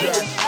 Yeah.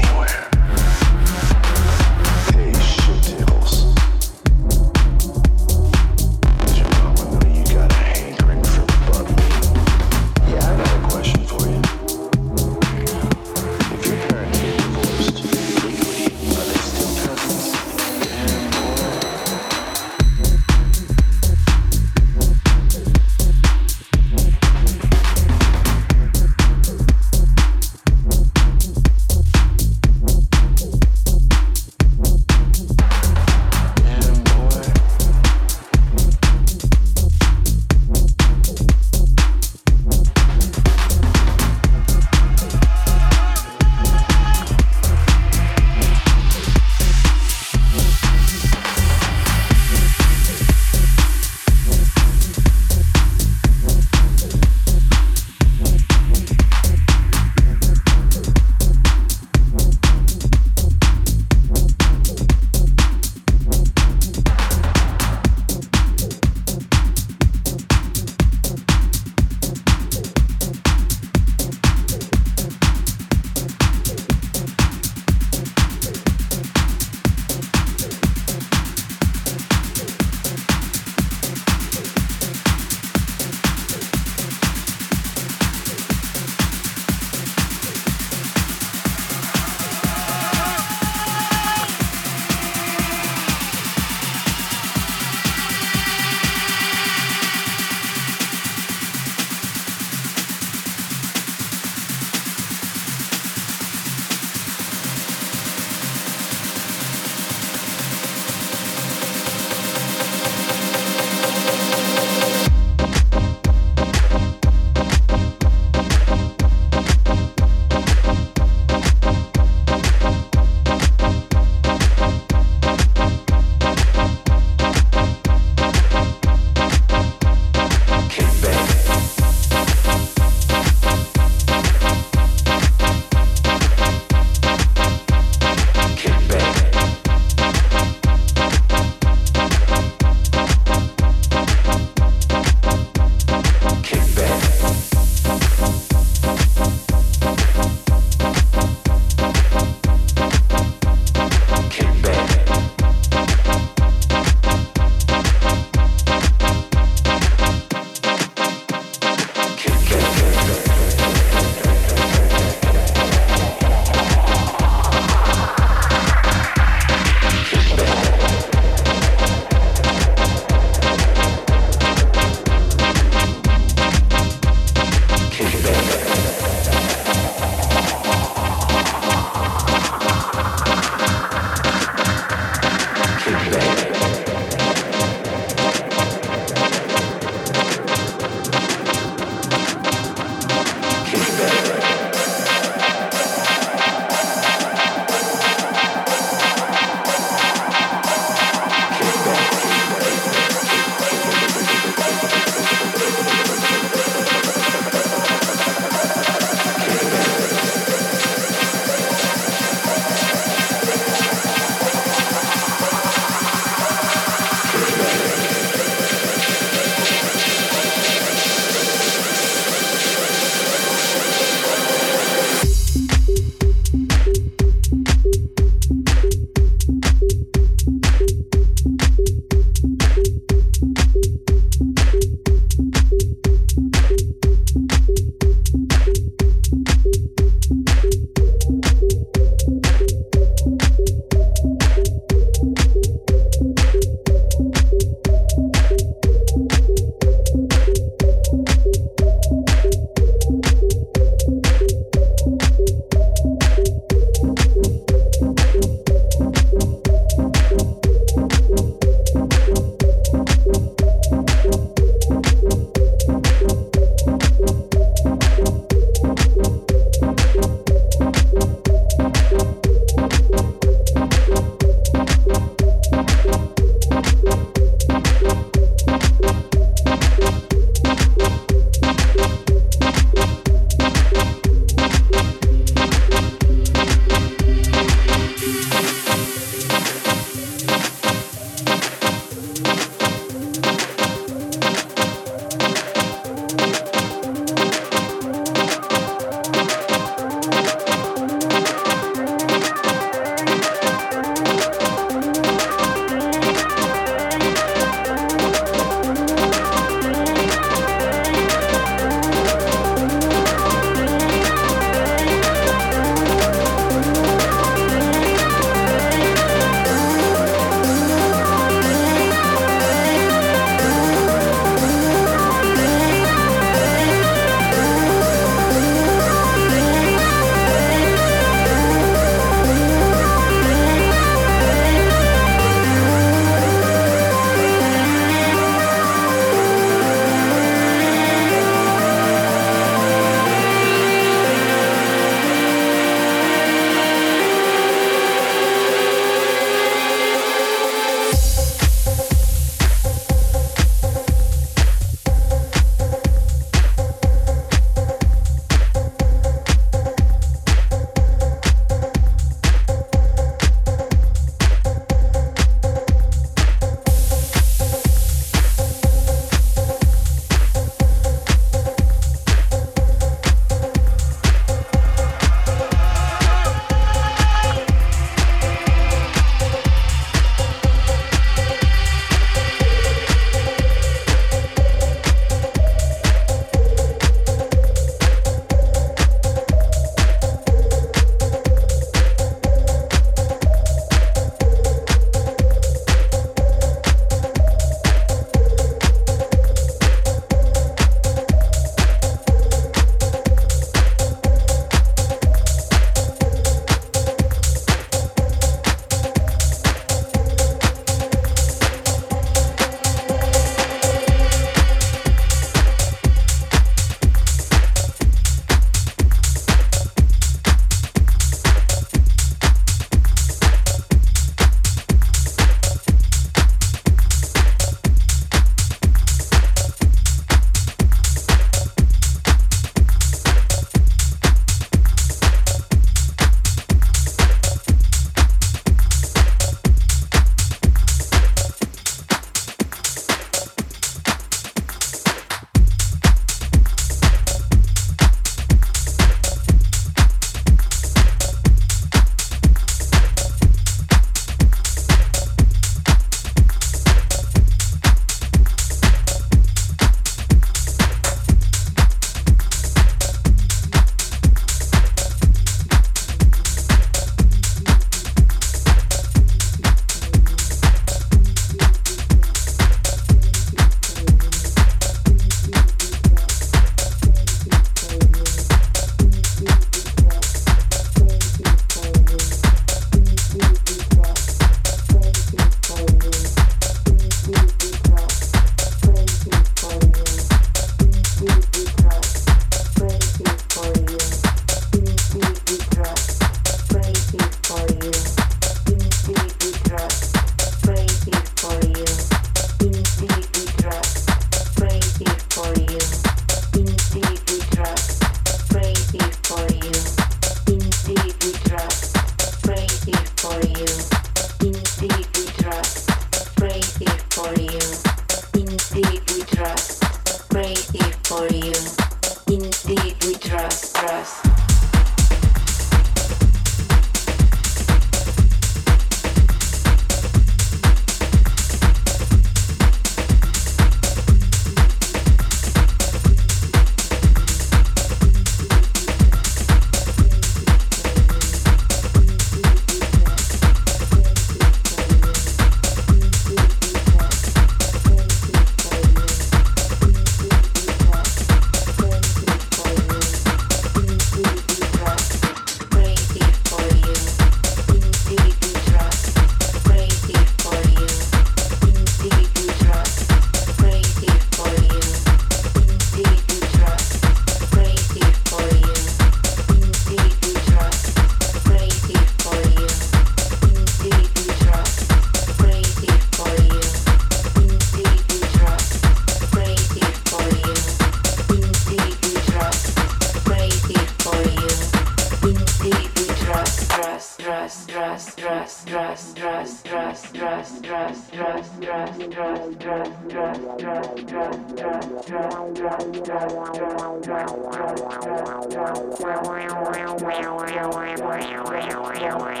Praise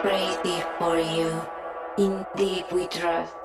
Pray before you, in deep we trust.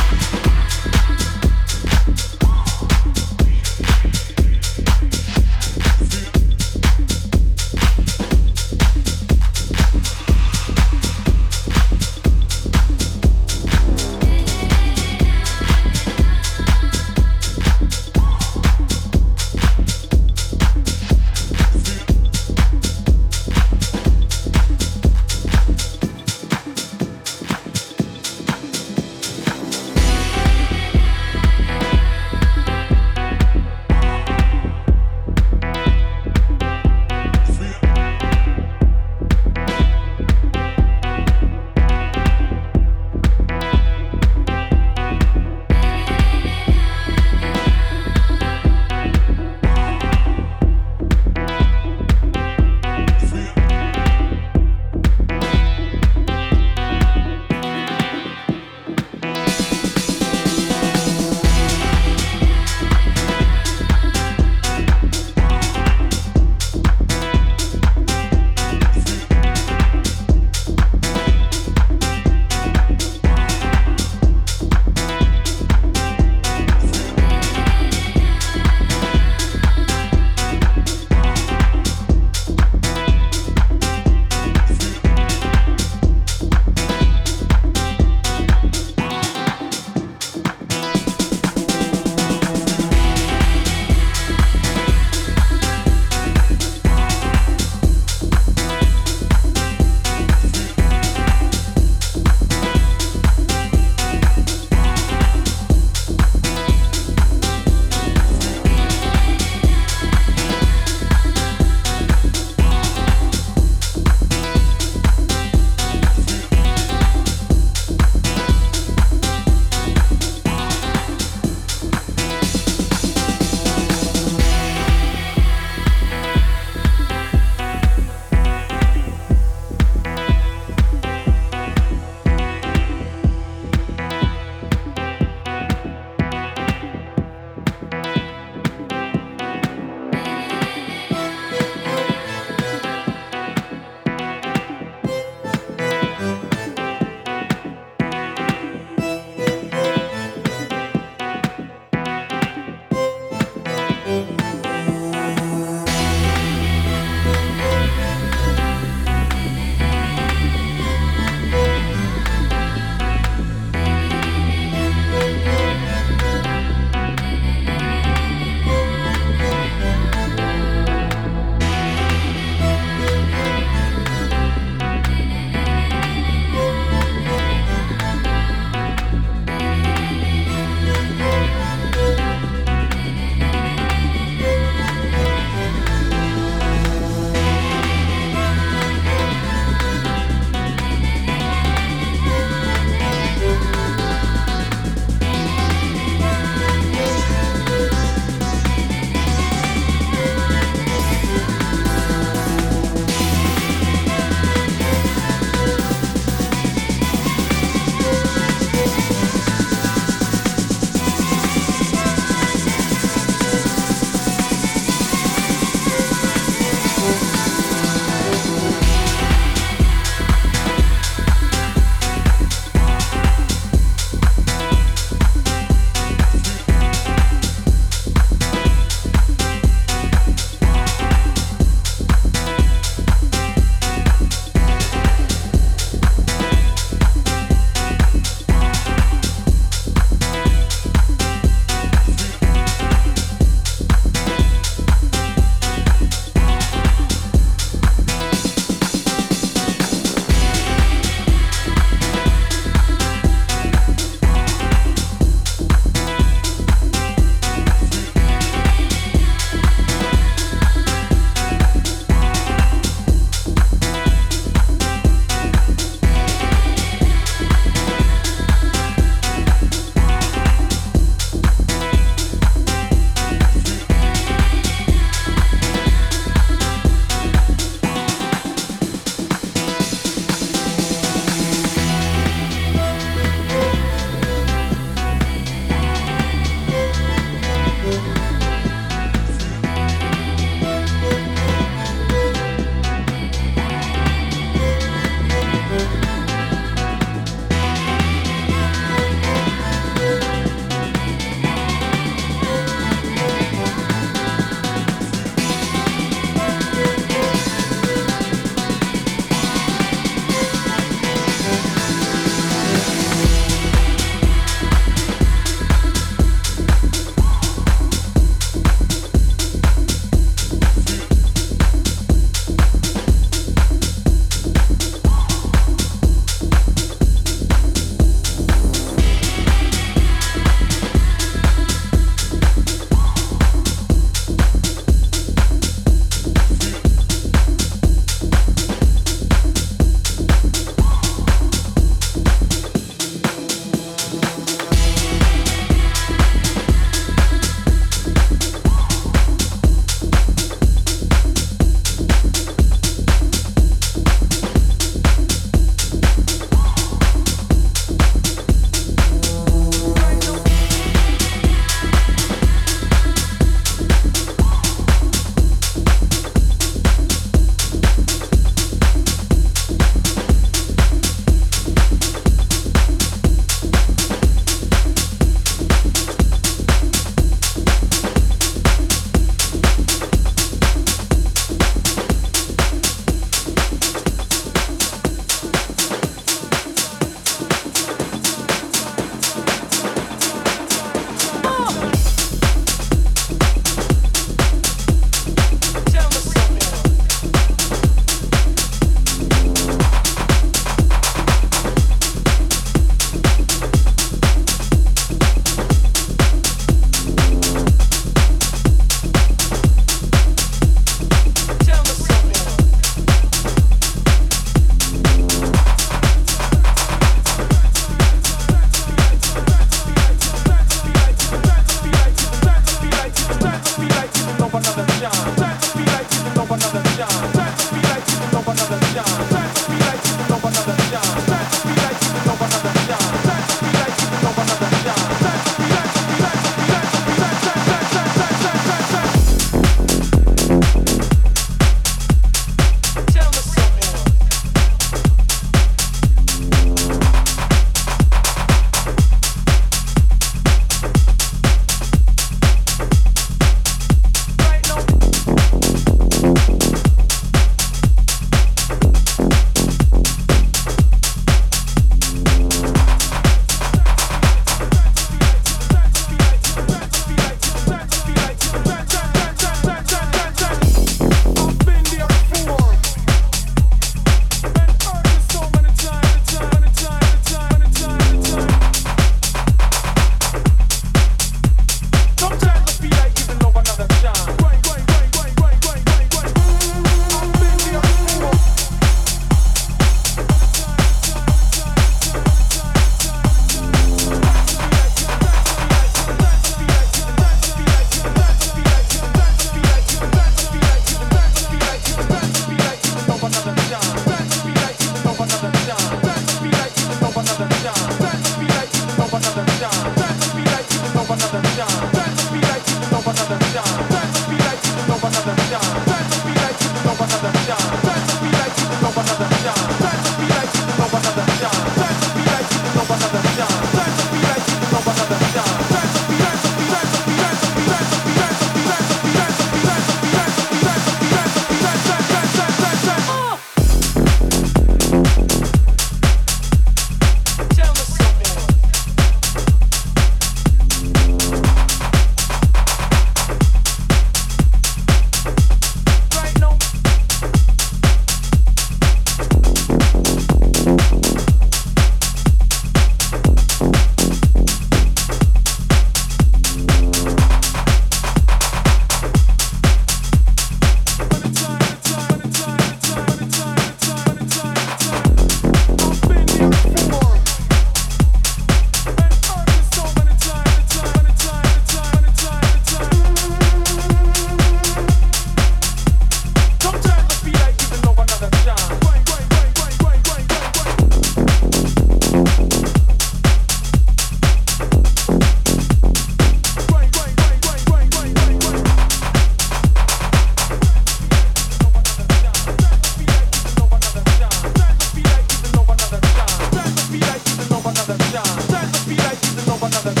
another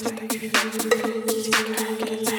Get it back, get it get it.